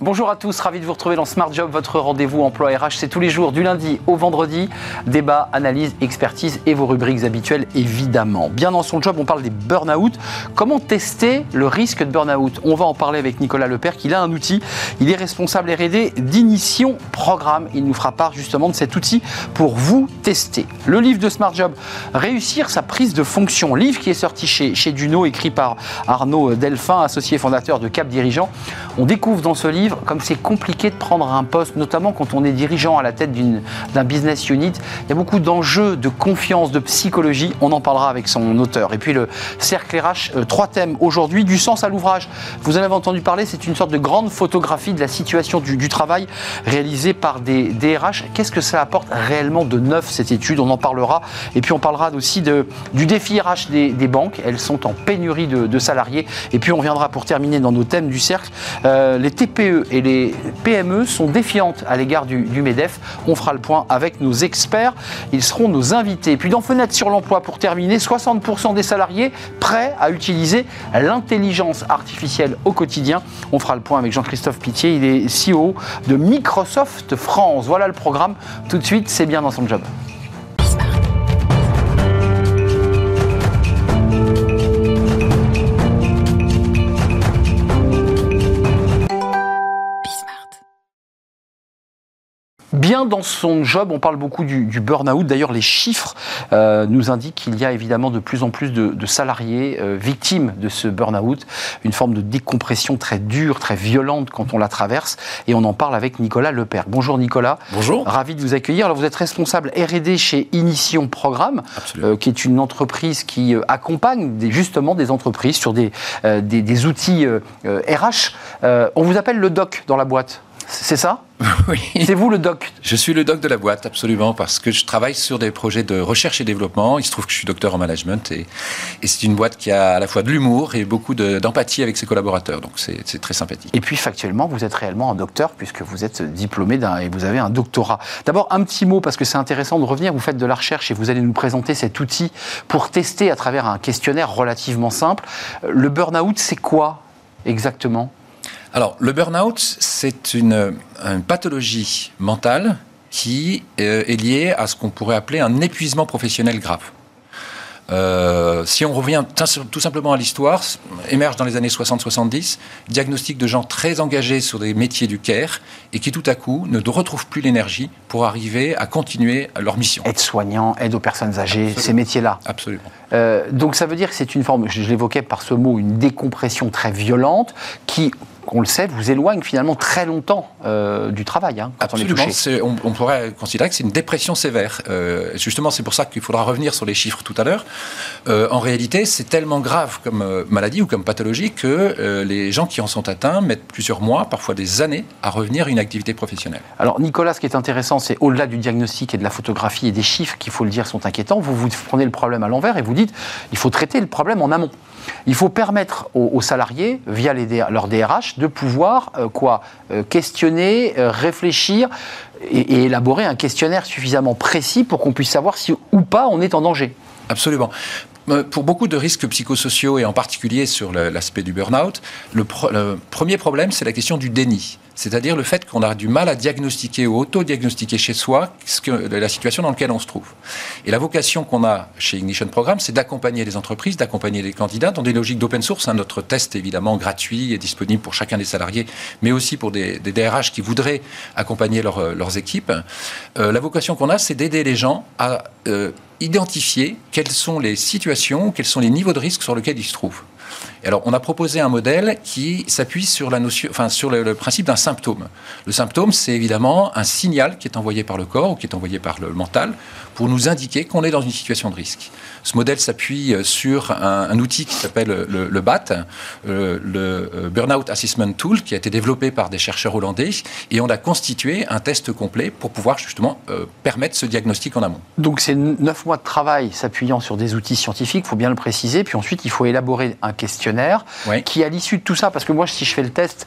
Bonjour à tous, ravi de vous retrouver dans Smart Job, votre rendez-vous emploi RH. C'est tous les jours, du lundi au vendredi. Débat, analyse, expertise et vos rubriques habituelles, évidemment. Bien dans son job, on parle des burn-out. Comment tester le risque de burn-out? On va en parler avec Nicolas Lepère, qui a un outil. Il est responsable RD d'Inition Programme. Il nous fera part justement de cet outil pour vous tester. Le livre de Smart Job, Réussir sa prise de fonction. Livre qui est sorti chez, chez Duno, écrit par Arnaud Delphin, associé fondateur de Cap Dirigeant. On découvre dans ce livre comme c'est compliqué de prendre un poste, notamment quand on est dirigeant à la tête d'un business unit, il y a beaucoup d'enjeux de confiance, de psychologie. On en parlera avec son auteur. Et puis le cercle RH, euh, trois thèmes aujourd'hui, du sens à l'ouvrage. Vous en avez entendu parler, c'est une sorte de grande photographie de la situation du, travail réalisée par des DRH. Qu'est-ce que ça apporte réellement de neuf cette étude? On en parlera. Et puis on parlera aussi de, du défi RH des, banques. Elles sont en pénurie de, salariés. Et puis on viendra pour terminer dans nos thèmes du cercle, euh, les TPE et les PME sont défiantes à l'égard du, MEDEF. On fera le point avec nos experts. Ils seront nos invités. Puis dans Fenêtre sur l'emploi, pour terminer, 60% des salariés prêts à utiliser l'intelligence artificielle au quotidien. On fera le point avec Jean-Christophe Pitié. Il est CEO de Microsoft France. Voilà le programme. Tout de suite, c'est bien dans son job. Bien dans son job. On parle beaucoup du, burn-out. D'ailleurs, les chiffres euh, nous indiquent qu'il y a évidemment de plus en plus de, salariés euh, victimes de ce burn-out, une forme de décompression très dure, très violente quand on la traverse. Et on en parle avec Nicolas Lepère. Bonjour Nicolas. Bonjour. Ravi de vous accueillir. Alors, vous êtes responsable R&D chez Inition Programme, euh, qui est une entreprise qui accompagne justement des entreprises sur des, des outils RH. on vous appelle le doc dans la boîte. C'est ça Oui. C'est vous le doc Je suis le doc de la boîte, absolument, parce que je travaille sur des projets de recherche et développement. Il se trouve que je suis docteur en management et, c'est une boîte qui a à la fois de l'humour et beaucoup d'empathie avec ses collaborateurs. Donc c'est très sympathique. Et puis factuellement, vous êtes réellement un docteur puisque vous êtes diplômé et vous avez un doctorat. D'abord, un petit mot parce que c'est intéressant de revenir. Vous faites de la recherche et vous allez nous présenter cet outil pour tester à travers un questionnaire relativement simple. Le burn-out, c'est quoi exactement? Alors, le burn-out, c'est une, pathologie mentale qui euh, est liée à ce qu'on pourrait appeler un épuisement professionnel grave. Euh, si on revient tout simplement à l'histoire, émerge dans les années 60-70, diagnostic de gens très engagés sur des métiers du care et qui tout à coup ne retrouvent plus l'énergie pour arriver à continuer leur mission. Aide soignant, aide aux personnes âgées, ces métiers-là. Absolument. Euh, donc ça veut dire que c'est une forme, je l'évoquais par ce mot, une décompression très violente qui on le sait, vous éloigne finalement très longtemps euh, du travail. Hein, quand On, on, pourrait considérer que c'est une dépression sévère. Euh, justement, c'est pour ça qu'il faudra revenir sur les chiffres tout à l'heure. Euh, en réalité, c'est tellement grave comme maladie ou comme pathologie que les gens qui en sont atteints mettent plusieurs mois, parfois des années, à revenir à une activité professionnelle. Alors, Nicolas, ce qui est intéressant, c'est au-delà du diagnostic et de la photographie et des chiffres, qu'il faut le dire, sont inquiétants, vous vous prenez le problème à l'envers et vous dites, il faut traiter le problème en amont. Il faut permettre aux, salariés, via leur DRH, de pouvoir euh, quoi euh, questionner, euh, réfléchir et, élaborer un questionnaire suffisamment précis pour qu'on puisse savoir si ou pas on est en danger. Absolument. Pour beaucoup de risques psychosociaux et en particulier sur l'aspect du burn-out, le, premier problème, c'est la question du déni c'est-à-dire le fait qu'on a du mal à diagnostiquer ou auto-diagnostiquer chez soi la situation dans laquelle on se trouve. Et la vocation qu'on a chez Ignition Programme, c'est d'accompagner les entreprises, d'accompagner les candidats dans des logiques d'open source. Hein, notre test, évidemment, gratuit et disponible pour chacun des salariés, mais aussi pour des, DRH qui voudraient accompagner leurs équipes. Euh, la vocation qu'on a, c'est d'aider les gens à euh, identifier quelles sont les situations, quels sont les niveaux de risque sur lesquels ils se trouvent alors, on a proposé un modèle qui s'appuie sur, la notion, enfin, sur le, principe d'un symptôme. Le symptôme, c'est évidemment un signal qui est envoyé par le corps ou qui est envoyé par le mental pour nous indiquer qu'on est dans une situation de risque. Ce modèle s'appuie euh, sur un, outil qui s'appelle le, BAT, euh, le euh, Burnout Assessment Tool, qui a été développé par des chercheurs hollandais, et on a constitué un test complet pour pouvoir justement permettre ce diagnostic en amont. Donc c'est neuf mois de travail s'appuyant sur des outils scientifiques, il faut bien le préciser, puis ensuite il faut élaborer un questionnaire qui, à l'issue de tout ça, parce que moi si je fais le test,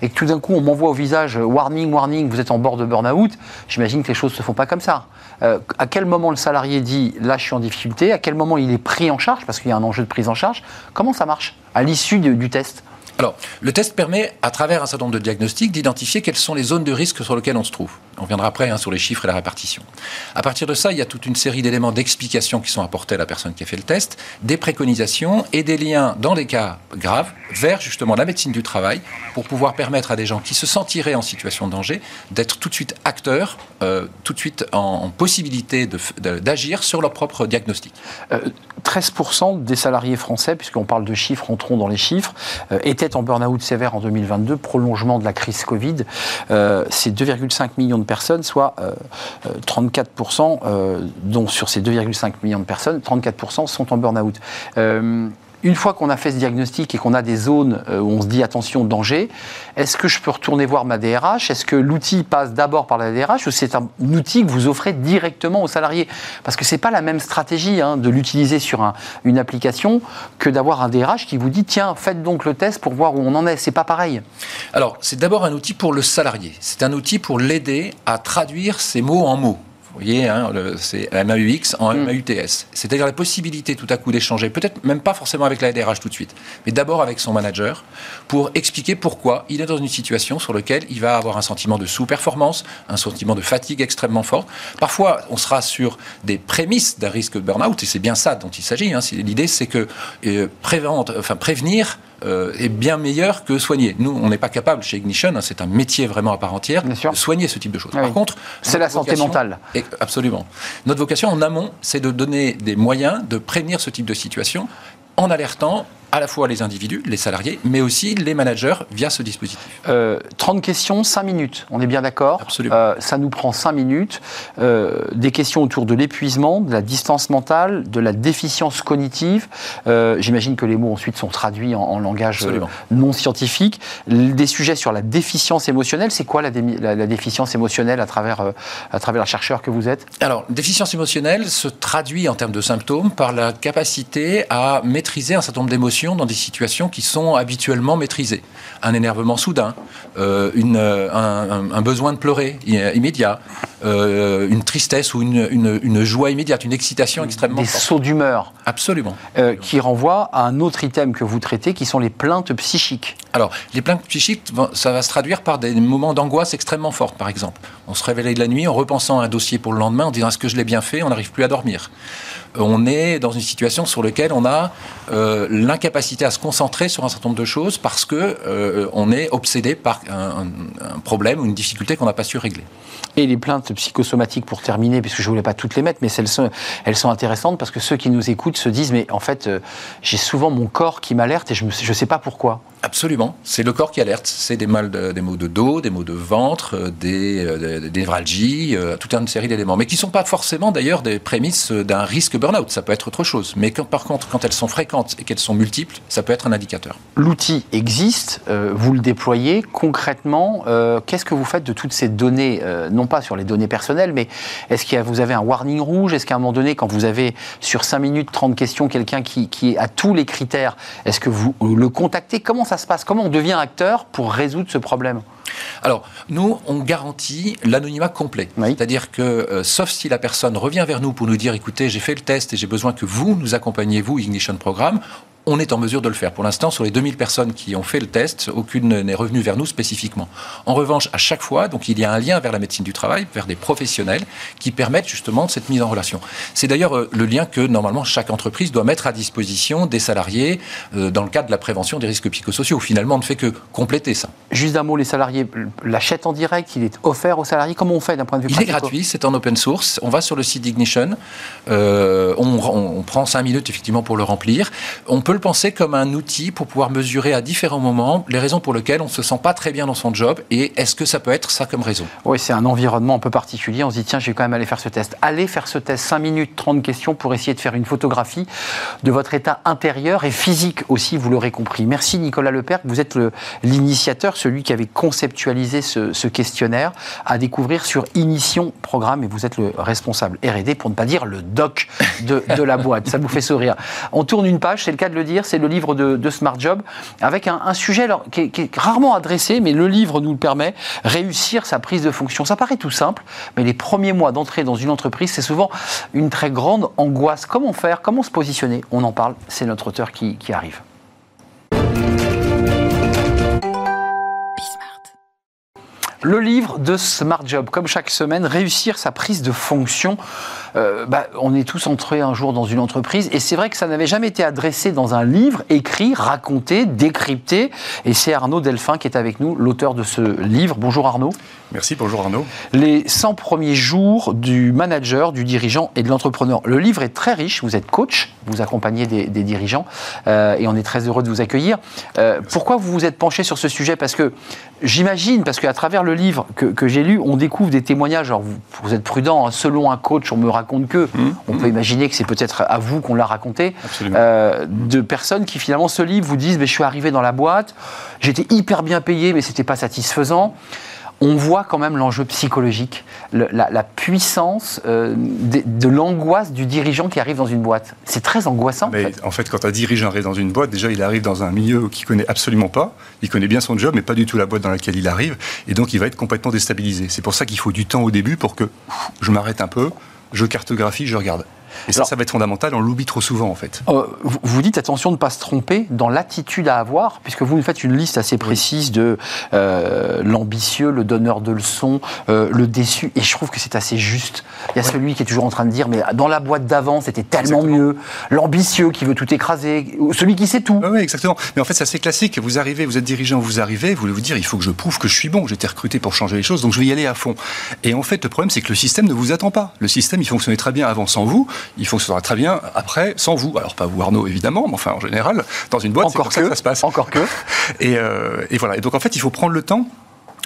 et que tout d'un coup on m'envoie au visage warning, warning, vous êtes en bord de burn-out, j'imagine que les choses ne se font pas comme ça. Euh, à quel moment le salarié dit là je suis en difficulté, à quel moment il est pris en charge, parce qu'il y a un enjeu de prise en charge, comment ça marche à l'issue du test? Alors, le test permet, à travers un certain nombre de diagnostics, d'identifier quelles sont les zones de risque sur lesquelles on se trouve. On viendra après hein, sur les chiffres et la répartition. À partir de ça, il y a toute une série d'éléments d'explication qui sont apportés à la personne qui a fait le test, des préconisations et des liens, dans les cas graves, vers justement la médecine du travail, pour pouvoir permettre à des gens qui se sentiraient en situation de danger d'être tout de suite acteurs, euh, tout de suite en, possibilité d'agir sur leur propre diagnostic. 13% euh, des salariés français, puisqu'on parle de chiffres, entrons dans les chiffres, euh, étaient en burn-out sévère en 2022, prolongement de la crise Covid. C'est 2,5 millions de personnes, soit 34%, dont sur ces 2,5 millions de personnes, 34% sont en burn-out une fois qu'on a fait ce diagnostic et qu'on a des zones euh, où on se dit attention, danger, est-ce que je peux retourner voir ma DRH Est-ce que l'outil passe d'abord par la DRH ou c'est un outil que vous offrez directement aux salariés? Parce que ce n'est pas la même stratégie hein, de l'utiliser sur une application que d'avoir un DRH qui vous dit tiens, faites donc le test pour voir où on en est. C'est pas pareil. Alors, c'est d'abord un outil pour le salarié. C'est un outil pour l'aider à traduire ses mots en mots. Vous voyez, hein, c'est MAUX en mm. MAUTS. C'est-à-dire la possibilité tout à coup d'échanger, peut-être même pas forcément avec la DRH tout de suite, mais d'abord avec son manager pour expliquer pourquoi il est dans une situation sur laquelle il va avoir un sentiment de sous-performance, un sentiment de fatigue extrêmement fort. Parfois, on sera sur des prémices d'un risque de burn-out, et c'est bien ça dont il s'agit. Hein. L'idée, c'est que euh, enfin, prévenir euh, est bien meilleur que soigner. Nous, on n'est pas capable chez Ignition, hein, c'est un métier vraiment à part entière, de soigner ce type de choses. Par contre, c'est la santé mentale. absolument. Notre vocation en amont, c'est de donner des moyens de prévenir ce type de situation en alertant à la fois les individus, les salariés, mais aussi les managers via ce dispositif. 30 euh, questions, 5 minutes, on est bien d'accord Absolument. Euh, ça nous prend 5 minutes. Euh, des questions autour de l'épuisement, de la distance mentale, de la déficience cognitive. J'imagine que les mots ensuite sont traduits en, langage non scientifique. Des sujets sur la déficience émotionnelle. C'est quoi la, la, déficience émotionnelle à travers, à travers la chercheur que vous êtes? Alors, déficience émotionnelle se traduit en termes de symptômes par la capacité à maîtriser un certain nombre d'émotions dans des situations qui sont habituellement maîtrisées. Un énervement soudain, euh, euh, un, besoin de pleurer immédiat, euh, une tristesse ou une, une, joie immédiate, une excitation extrêmement Des sauts d'humeur. Absolument. qui renvoient à un autre item que vous traitez, qui sont les plaintes psychiques. Alors, les plaintes psychiques, ça va se traduire par des moments d'angoisse extrêmement fortes, par exemple. On se réveille de la nuit en repensant à un dossier pour le lendemain, en disant est-ce que je l'ai bien fait? On n'arrive plus à dormir on est dans une situation sur laquelle on a euh, l'incapacité à se concentrer sur un certain nombre de choses parce que euh, on est obsédé par un, problème ou une difficulté qu'on n'a pas su régler. Et les plaintes psychosomatiques, pour terminer, puisque je ne voulais pas toutes les mettre, mais elles sont, intéressantes parce que ceux qui nous écoutent se disent, mais en fait, euh, j'ai souvent mon corps qui m'alerte et je ne sais pas pourquoi. Absolument, c'est le corps qui alerte. C'est des maux de dos, des maux de ventre, euh, des, euh, des névralgies, euh, toute une série d'éléments, mais qui ne sont pas forcément d'ailleurs des prémices d'un risque burn-out. Ça peut être autre chose. Mais par contre, quand elles sont fréquentes et qu'elles sont multiples, ça peut être un indicateur. L'outil existe, vous le déployez concrètement. Qu'est-ce que vous faites de toutes ces données, non pas sur les données personnelles, mais est-ce que vous avez un warning rouge? Est-ce qu'à un moment donné, quand vous avez sur 5 minutes 30 questions quelqu'un qui, qui a tous les critères, est-ce que vous le contactez? Comment se passe Comment on devient acteur pour résoudre ce problème alors, nous, on garantit l'anonymat complet. C'est-à-dire que, euh, sauf si la personne revient vers nous pour nous dire, écoutez, j'ai fait le test et j'ai besoin que vous nous accompagniez, vous, Ignition Programme, on est en mesure de le faire. Pour l'instant, sur les 2000 personnes qui ont fait le test, aucune n'est revenue vers nous spécifiquement. En revanche, à chaque fois, donc il y a un lien vers la médecine du travail, vers des professionnels qui permettent justement cette mise en relation. C'est d'ailleurs euh, le lien que normalement chaque entreprise doit mettre à disposition des salariés euh, dans le cadre de la prévention des risques psychosociaux. Finalement, on ne fait que compléter ça. Juste un mot, les salariés l'achètent en direct, il est offert aux salariés? Comment on fait d'un point de vue Il est gratuit, c'est en open source. On va sur le site d'Ignition, euh, on, on, prend cinq minutes effectivement pour le remplir. On peut le penser comme un outil pour pouvoir mesurer à différents moments les raisons pour lesquelles on ne se sent pas très bien dans son job et est-ce que ça peut être ça comme raison? Oui, c'est un environnement un peu particulier. On se dit, tiens, je vais quand même aller faire ce test. Allez faire ce test, 5 minutes, 30 questions pour essayer de faire une photographie de votre état intérieur et physique aussi, vous l'aurez compris. Merci Nicolas Lepère, vous êtes l'initiateur, celui qui avait conceptualisé ce, questionnaire à découvrir sur Inition Programme et vous êtes le responsable R&D, pour ne pas dire le doc de, de la boîte. Ça vous fait sourire. On tourne une page, c'est le cas de le dire, c'est le livre de, Smart Job, avec un, sujet qui, est, rarement adressé, mais le livre nous le permet, réussir sa prise de fonction. Ça paraît tout simple, mais les premiers mois d'entrée dans une entreprise, c'est souvent une très grande angoisse. Comment faire? Comment se positionner? On en parle, c'est notre auteur qui, qui arrive. Le livre de Smart Job, comme chaque semaine, réussir sa prise de fonction. Euh, bah, on est tous entrés un jour dans une entreprise et c'est vrai que ça n'avait jamais été adressé dans un livre écrit, raconté, décrypté. Et c'est Arnaud Delphin qui est avec nous, l'auteur de ce livre. Bonjour Arnaud. Merci, bonjour Arnaud. Les 100 premiers jours du manager, du dirigeant et de l'entrepreneur. Le livre est très riche, vous êtes coach, vous accompagnez des, dirigeants euh, et on est très heureux de vous accueillir. Euh, pourquoi vous vous êtes penché sur ce sujet? Parce que j'imagine, parce qu'à travers le livre que, j'ai lu, on découvre des témoignages. Alors vous, êtes prudent, hein, selon un coach, on me raconte que. Mmh. on peut mmh. imaginer que c'est peut-être à vous qu'on l'a raconté. Euh, de personnes qui finalement ce livre vous disent mais je suis arrivé dans la boîte, j'étais hyper bien payé, mais c'était pas satisfaisant on voit quand même l'enjeu psychologique, la, puissance euh, de, l'angoisse du dirigeant qui arrive dans une boîte. C'est très angoissant. Mais en fait. quand un dirigeant arrive dans une boîte, déjà il arrive dans un milieu qu'il connaît absolument pas. Il connaît bien son job, mais pas du tout la boîte dans laquelle il arrive, et donc il va être complètement déstabilisé. C'est pour ça qu'il faut du temps au début pour que je m'arrête un peu, je cartographie, je regarde. Et ça, ça va être fondamental, on l'oublie trop souvent en fait. Euh, vous dites attention de ne pas se tromper dans l'attitude à avoir, puisque vous nous faites une liste assez précise de euh, l'ambitieux, le donneur de leçons, euh, le déçu, et je trouve que c'est assez juste. Il y a celui qui est toujours en train de dire, mais dans la boîte d'avant, c'était tellement mieux. L'ambitieux qui veut tout écraser, celui qui sait tout. Oui, exactement. Mais en fait, c'est assez classique. Vous arrivez, vous êtes dirigeant, vous arrivez, vous voulez vous dire, il faut que je prouve que je suis bon, j'ai été recruté pour changer les choses, donc je vais y aller à fond. Et en fait, le problème, c'est que le système ne vous attend pas. Le système, il fonctionnait très bien avant sans vous il fonctionnera très bien après sans vous. Alors pas vous Arnaud évidemment, mais enfin en général, dans une boîte, c'est comme ça que ça se passe. Encore que. Euh, et, voilà. Et donc en fait, il faut prendre le temps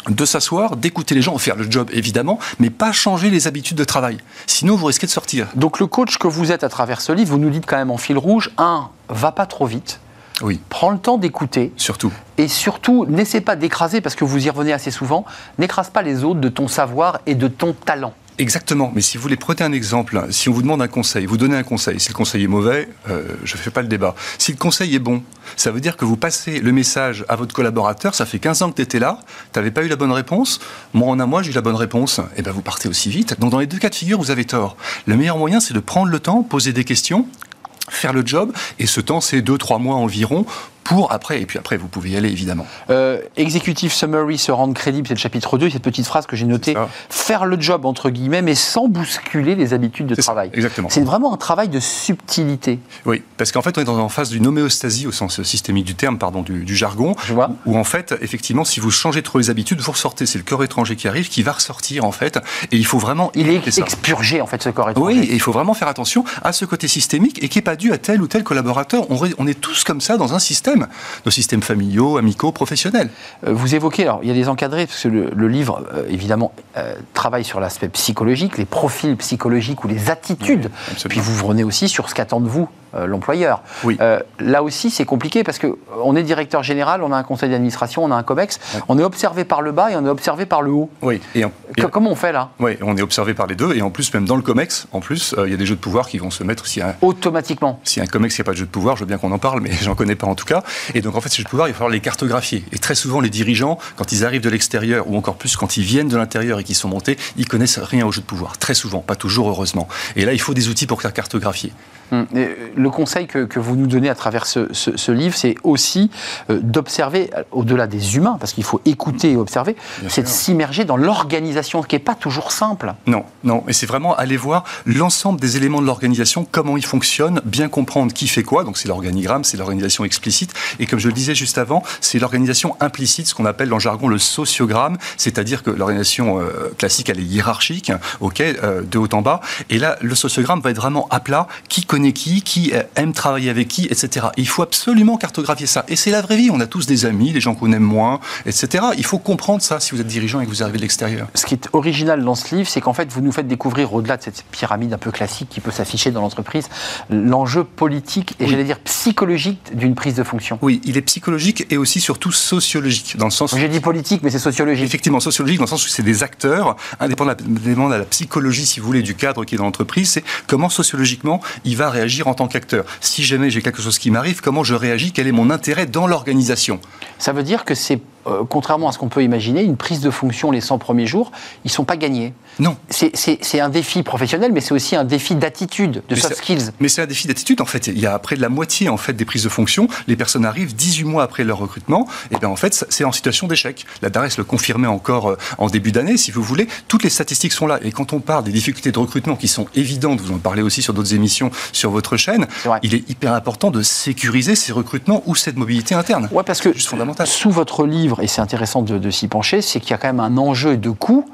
de s'asseoir, d'écouter les gens, faire le job évidemment, mais pas changer les habitudes de travail. Sinon, vous risquez de sortir. Donc le coach que vous êtes à travers ce livre, vous nous dites quand même en fil rouge, un, va pas trop vite. Oui. Prends le temps d'écouter. Surtout. Et surtout, n'essaie pas d'écraser, parce que vous y revenez assez souvent, n'écrase pas les autres de ton savoir et de ton talent. Exactement, mais si vous voulez prêter un exemple, si on vous demande un conseil, vous donnez un conseil, si le conseil est mauvais, euh, je ne fais pas le débat. Si le conseil est bon, ça veut dire que vous passez le message à votre collaborateur, ça fait 15 ans que tu étais là, tu n'avais pas eu la bonne réponse, moi en un mois j'ai eu la bonne réponse, et eh bien vous partez aussi vite. Donc dans les deux cas de figure, vous avez tort. Le meilleur moyen, c'est de prendre le temps, poser des questions, faire le job, et ce temps, c'est 2-3 mois environ pour après, et puis après, vous pouvez y aller évidemment. Euh, executive Summary, se rendre crédible, c'est le chapitre 2, cette petite phrase que j'ai notée. Faire le job, entre guillemets, mais sans bousculer les habitudes de travail. exactement. C'est vraiment un travail de subtilité. Oui, parce qu'en fait, on est en phase d'une homéostasie, au sens systémique du terme, pardon, du, jargon, Je vois. où en fait, effectivement, si vous changez trop les habitudes, vous ressortez, c'est le corps étranger qui arrive, qui va ressortir en fait, et il faut vraiment... Il est expurgé en fait, ce corps étranger. Oui, et il faut vraiment faire attention à ce côté systémique, et qui n'est pas dû à tel ou tel collaborateur. On, on est tous comme ça dans un système. Nos systèmes familiaux, amicaux, professionnels. Euh, vous évoquez, alors il y a des encadrés, parce que le, livre, euh, évidemment, euh, travaille sur l'aspect psychologique, les profils psychologiques ou les attitudes. Puis vous revenez aussi sur ce qu'attend de vous euh, l'employeur. Oui. Euh, là aussi, c'est compliqué parce qu'on est directeur général, on a un conseil d'administration, on a un COMEX, on est observé par le bas et on est observé par le haut. Oui. Et, comment on fait là? Oui, on est observé par les deux et en plus, même dans le COMEX, en plus, il y a des jeux de pouvoir qui vont se mettre si un, automatiquement. Si un COMEX, il n'y a pas de jeu de pouvoir, je veux bien qu'on en parle, mais j'en connais pas en tout cas. Et donc en fait, ces jeux de pouvoir, il va falloir les cartographier. Et très souvent, les dirigeants, quand ils arrivent de l'extérieur ou encore plus quand ils viennent de l'intérieur et qu'ils sont montés, ils connaissent rien aux jeux de pouvoir. Très souvent, pas toujours heureusement. Et là, il faut des outils pour cartographier. Hum. Le conseil que, que, vous nous donnez à travers ce, ce, livre, c'est aussi euh, d'observer, euh, au-delà des humains, parce qu'il faut écouter et observer, c'est de s'immerger dans l'organisation, ce qui n'est pas toujours simple. Non, non, et c'est vraiment aller voir l'ensemble des éléments de l'organisation, comment ils fonctionnent, bien comprendre qui fait quoi, donc c'est l'organigramme, c'est l'organisation explicite, et comme je le disais juste avant, c'est l'organisation implicite, ce qu'on appelle dans le jargon le sociogramme, c'est-à-dire que l'organisation euh, classique, elle est hiérarchique, ok, de haut en bas, et là, le sociogramme va être vraiment à plat, qui connaît qui, qui aime travailler avec qui, etc. il faut absolument cartographier ça. Et c'est la vraie vie. On a tous des amis, des gens qu'on aime moins, etc. Il faut comprendre ça si vous êtes dirigeant et que vous arrivez de l'extérieur. Ce qui est original dans ce livre, c'est qu'en fait, vous nous faites découvrir, au-delà de cette pyramide un peu classique qui peut s'afficher dans l'entreprise, l'enjeu politique et j'allais dire psychologique d'une prise de fonction. Oui, il est psychologique et aussi surtout sociologique, dans le sens. J'ai dit politique, mais c'est sociologique. Effectivement, sociologique dans le sens où c'est des acteurs, indépendamment de la psychologie, si vous voulez, du cadre qui est dans l'entreprise, c'est comment sociologiquement il va réagir en tant qu'acteur. Si jamais j'ai quelque chose qui m'arrive, comment je réagis, quel est mon intérêt dans l'organisation? Ça veut dire que c'est euh, contrairement à ce qu'on peut imaginer, une prise de fonction les 100 premiers jours, ils ne sont pas gagnés. Non. C'est un défi professionnel, mais c'est aussi un défi d'attitude, de soft skills. Mais c'est un défi d'attitude, en fait. Il y a près de la moitié en fait, des prises de fonction, les personnes arrivent 18 mois après leur recrutement, et bien en fait, c'est en situation d'échec. La DARES le confirmait encore euh, en début d'année, si vous voulez. Toutes les statistiques sont là. Et quand on parle des difficultés de recrutement qui sont évidentes, vous en parlez aussi sur d'autres émissions sur votre chaîne, il est hyper important de sécuriser ces recrutements ou cette mobilité interne. Ouais, parce que juste fondamental. sous votre livre, et c'est intéressant de, de s'y pencher, c'est qu'il y a quand même un enjeu de coût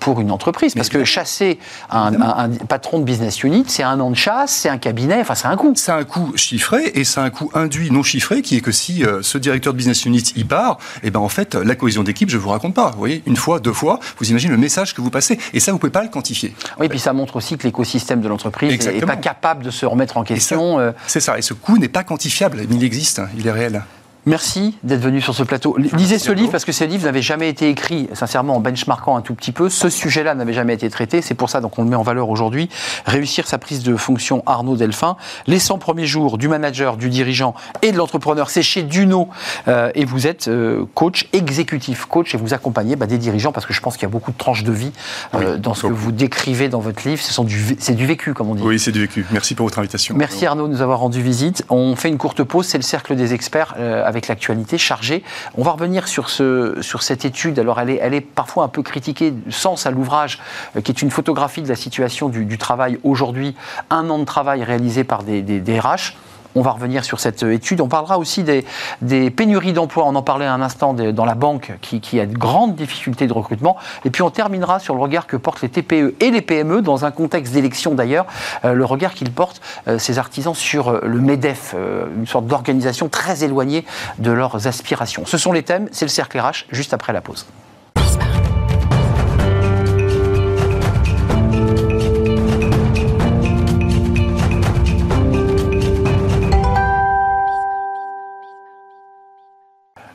pour une entreprise. Parce que chasser un, patron de business unit, c'est un an de chasse, c'est un cabinet, enfin c'est un coût. C'est un coût chiffré et c'est un coût induit non chiffré qui est que si euh, ce directeur de business unit y part, et eh ben en fait la cohésion d'équipe, je vous raconte pas. Vous voyez, une fois, deux fois, vous imaginez le message que vous passez et ça vous pouvez pas le quantifier. Oui, puis ça montre aussi que l'écosystème de l'entreprise n'est pas capable de se remettre en question. Euh. C'est ça. Et ce coût n'est pas quantifiable, mais il existe, hein, il est réel. Merci d'être venu sur ce plateau. Lisez ce livre parce que ce livre n'avait jamais été écrit, sincèrement, en benchmarkant un tout petit peu. Ce sujet-là n'avait jamais été traité. C'est pour ça qu'on le met en valeur aujourd'hui. Réussir sa prise de fonction Arnaud Delphin. Les 100 premiers jours du manager, du dirigeant et de l'entrepreneur, c'est chez Duno. Euh, et vous êtes euh, coach exécutif, coach, et vous accompagnez bah, des dirigeants parce que je pense qu'il y a beaucoup de tranches de vie euh, dans ce que vous décrivez dans votre livre. C'est du vécu, comme on dit. Oui, c'est du vécu. Merci pour votre invitation. Merci Arnaud de nous avoir rendu visite. On fait une courte pause. C'est le cercle des experts avec l'actualité chargée. On va revenir sur, ce, sur cette étude. Alors, elle est, elle est parfois un peu critiquée, sens à l'ouvrage, euh, qui est une photographie de la situation du, travail aujourd'hui. Un an de travail réalisé par des, des, des RH. On va revenir sur cette étude. On parlera aussi des, pénuries d'emplois. On en parlait un instant dans la banque qui, a de grandes difficultés de recrutement. Et puis on terminera sur le regard que portent les TPE et les PME dans un contexte d'élection d'ailleurs. Euh, le regard qu'ils portent, euh, ces artisans, sur euh, le MEDEF, une sorte d'organisation très éloignée de leurs aspirations. Ce sont les thèmes. C'est le cercle RH juste après la pause.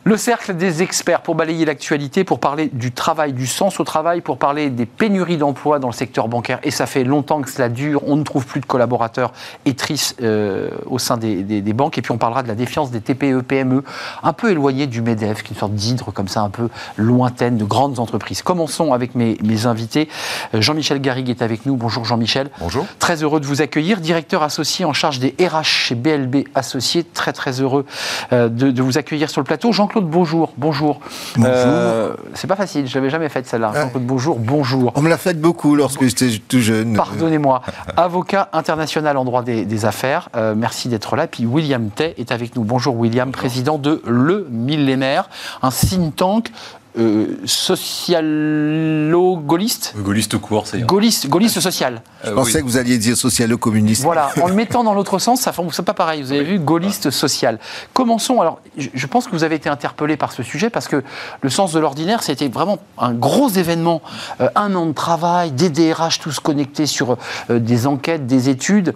Le cercle des experts pour balayer l'actualité, pour parler du travail, du sens au travail, pour parler des pénuries d'emplois dans le secteur bancaire. Et ça fait longtemps que cela dure. On ne trouve plus de collaborateurs et euh, au sein des, banques. Et puis on parlera de la défiance des TPE, PME, un peu éloignées du MEDEF, qui est une sorte d'hydre comme ça, un peu lointaine de grandes entreprises. Commençons avec mes, mes invités. Euh, Jean-Michel Garrigue est avec nous. Bonjour Jean-Michel. Bonjour. Très heureux de vous accueillir. Directeur associé en charge des RH chez BLB Associés. Très très heureux euh, de, de vous accueillir sur le plateau. Jean Jean-Claude Bonjour, bonjour. Bonjour. Euh, c'est pas facile, je l'avais jamais fait celle-là. Jean-Claude Bonjour, bonjour. On me l'a fait beaucoup lorsque j'étais tout jeune. Pardonnez-moi. Avocat international en droit des, affaires, euh, merci d'être là. Puis William Tay est avec nous. Bonjour William, président de Le Millénaire, un think tank euh, socialo-gaulliste Gaulliste au court, c'est Gaulliste, gaulliste social. Je pensais que vous alliez dire socialo-communiste. Voilà, en le mettant dans l'autre sens, ça ne pas pareil. Vous avez vu, gaulliste social. Commençons. Alors, je pense que vous avez été interpellé par ce sujet parce que le sens de l'ordinaire, c'était vraiment un gros événement. Euh, un an de travail, des DRH tous connectés sur euh, des enquêtes, des études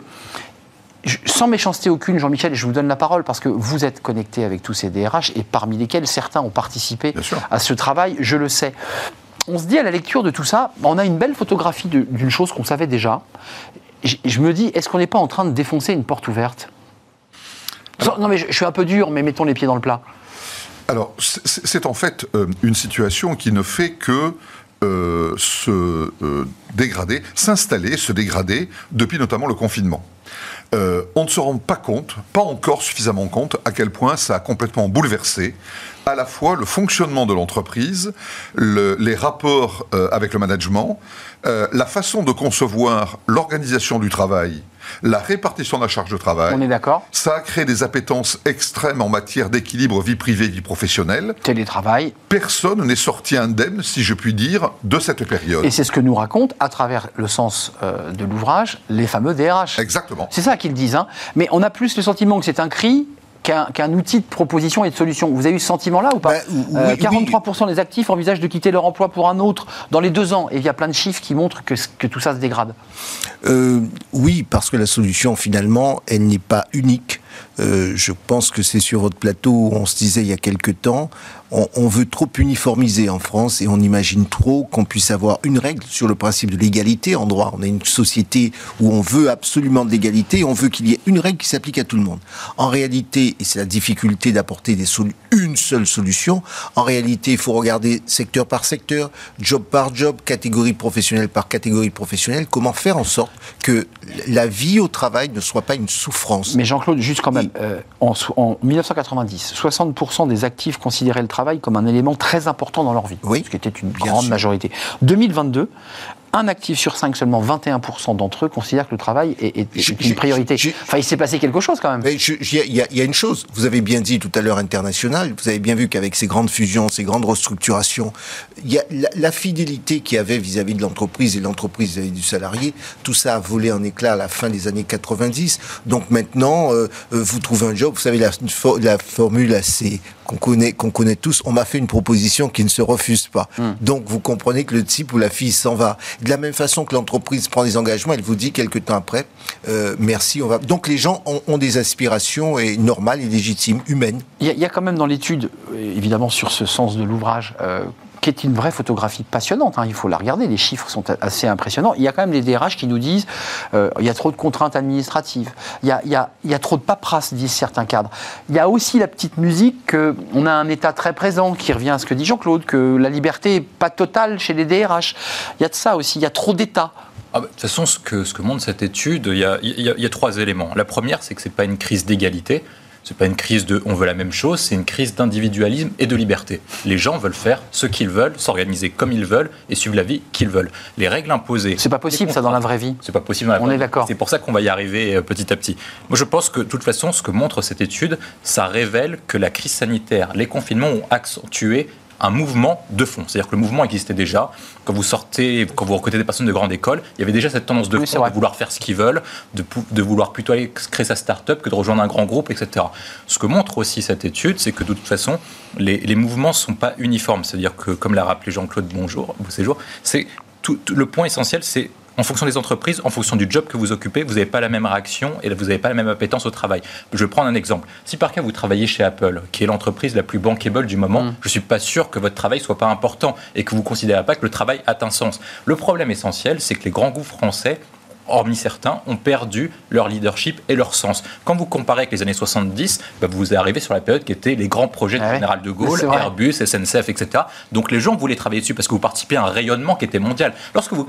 sans méchanceté aucune, Jean-Michel, je vous donne la parole parce que vous êtes connecté avec tous ces DRH et parmi lesquels certains ont participé à ce travail, je le sais. On se dit à la lecture de tout ça, on a une belle photographie d'une chose qu'on savait déjà. Je, me dis, est-ce qu'on n'est pas en train de défoncer une porte ouverte? Non, mais je, suis un peu dur, mais mettons les pieds dans le plat. Alors, c'est en fait euh, une situation qui ne fait que euh, se euh, dégrader, s'installer, se dégrader depuis notamment le confinement. Euh, on ne se rend pas compte, pas encore suffisamment compte, à quel point ça a complètement bouleversé à la fois le fonctionnement de l'entreprise, les rapports euh, avec le management, euh, la façon de concevoir l'organisation du travail, la répartition de la charge de travail. On est d'accord. Ça a créé des appétences extrêmes en matière d'équilibre vie privée, vie professionnelle. Télétravail. Personne n'est sorti indemne, si je puis dire, de cette période. Et c'est ce que nous raconte, à travers le sens euh, de l'ouvrage, les fameux DRH. Exactement. C'est ça qu'ils disent. Hein. Mais on a plus le sentiment que c'est un cri qu'un outil de proposition et de solution. Vous avez eu ce sentiment-là ou pas 43% ben, euh, des actifs envisagent de quitter leur emploi pour un autre dans les deux ans. Et il y a plein de chiffres qui montrent que, que tout ça se dégrade. Euh, oui, parce que la solution, finalement, elle n'est pas unique. Euh, je pense que c'est sur votre plateau où on se disait il y a quelque temps, on, on veut trop uniformiser en France et on imagine trop qu'on puisse avoir une règle sur le principe de l'égalité en droit. On est une société où on veut absolument de l'égalité on veut qu'il y ait une règle qui s'applique à tout le monde. En réalité, et c'est la difficulté d'apporter une seule solution, en réalité, il faut regarder secteur par secteur, job par job, catégorie professionnelle par catégorie professionnelle, comment faire en sorte que la vie au travail ne soit pas une souffrance. Mais Jean-Claude, juste quand même, euh, en, so- en 1990, 60% des actifs considéraient le travail comme un élément très important dans leur vie, Oui, ce qui était une grande sûr. majorité. 2022, un actif sur cinq, seulement 21% d'entre eux considèrent que le travail est, est- est J'ai- une priorité. Enfin, il s'est passé quelque chose quand même. Il y, a- il y a une chose, vous avez bien dit tout à l'heure international, vous avez bien vu qu'avec ces grandes fusions, ces grandes restructurations, y a la, la fidélité qu'il y avait vis-à-vis de l'entreprise et l'entreprise vis-à-vis du salarié, tout ça a volé en éclat à la fin des années 90. Donc maintenant, euh, euh, vous trouvez un job, vous savez la, la formule assez qu'on connaît, qu'on connaît tous, on m'a fait une proposition qui ne se refuse pas. Donc vous comprenez que le type ou la fille s'en va. De la même façon que l'entreprise prend des engagements, elle vous dit quelques temps après, euh, merci, on va. Donc les gens ont, ont des aspirations et normales et légitimes, humaines. Il y, a- il y a quand même dans l'étude, euh, évidemment sur ce sens de l'ouvrage, euh, qui est une vraie photographie passionnante, hein, il faut la regarder, les chiffres sont assez impressionnants. Il y a quand même des DRH qui nous disent euh, il y a trop de contraintes administratives, il y a, il y a- il y a trop de paperasse, disent certains cadres. Il y a aussi la petite musique qu'on a un État très présent, qui revient à ce que dit Jean-Claude, que la liberté n'est pas totale chez les DRH. Il y a de ça aussi, il y a trop d'État. Ah de toute façon, ce que, montre cette étude, il y a- il y a trois éléments. La première, c'est que ce n'est pas une crise d'égalité, ce n'est pas une crise de on veut la même chose, c'est une crise d'individualisme et de liberté. Les gens veulent faire ce qu'ils veulent, s'organiser comme ils veulent et suivre la vie qu'ils veulent. Les règles imposées. C'est pas possible ça dans la vraie vie. C'est pas possible. dans la On vraie est d'accord. C'est pour ça qu'on va y arriver euh, petit à petit. Moi, je pense que de toute façon, ce que montre cette étude, ça révèle que la crise sanitaire, les confinements ont accentué un mouvement de fond. C'est-à-dire que le mouvement existait déjà. Quand vous sortez, quand vous recrutez des personnes de grande école, il y avait déjà cette tendance de Oui, fond de vouloir faire ce qu'ils veulent, de, vouloir plutôt aller créer sa start-up que de rejoindre un grand groupe, etc. Ce que montre aussi cette étude, c'est que de toute façon, les, les mouvements ne sont pas uniformes. C'est-à-dire que, comme l'a rappelé Jean-Claude Bonjour, Séjour, c'est tout, tout- le point essentiel, c'est en fonction des entreprises, en fonction du job que vous occupez, vous n'avez pas la même réaction et vous n'avez pas la même appétence au travail. Je vais prendre un exemple. Si par cas vous travaillez chez Apple, qui est l'entreprise la plus bankable du moment, Mm. je ne suis pas sûr que votre travail soit pas important et que vous ne considérez pas que le travail a un sens. Le problème essentiel, c'est que les grands groupes français hormis certains, ont perdu leur leadership et leur sens. Quand vous comparez avec les années 70, bah, vous arrivez sur la période qui était les grands projets du Ah ouais. général de Gaulle. Airbus, SNCF, etc. Donc les gens voulaient travailler dessus parce que vous participez à un rayonnement qui était mondial. Lorsque vous,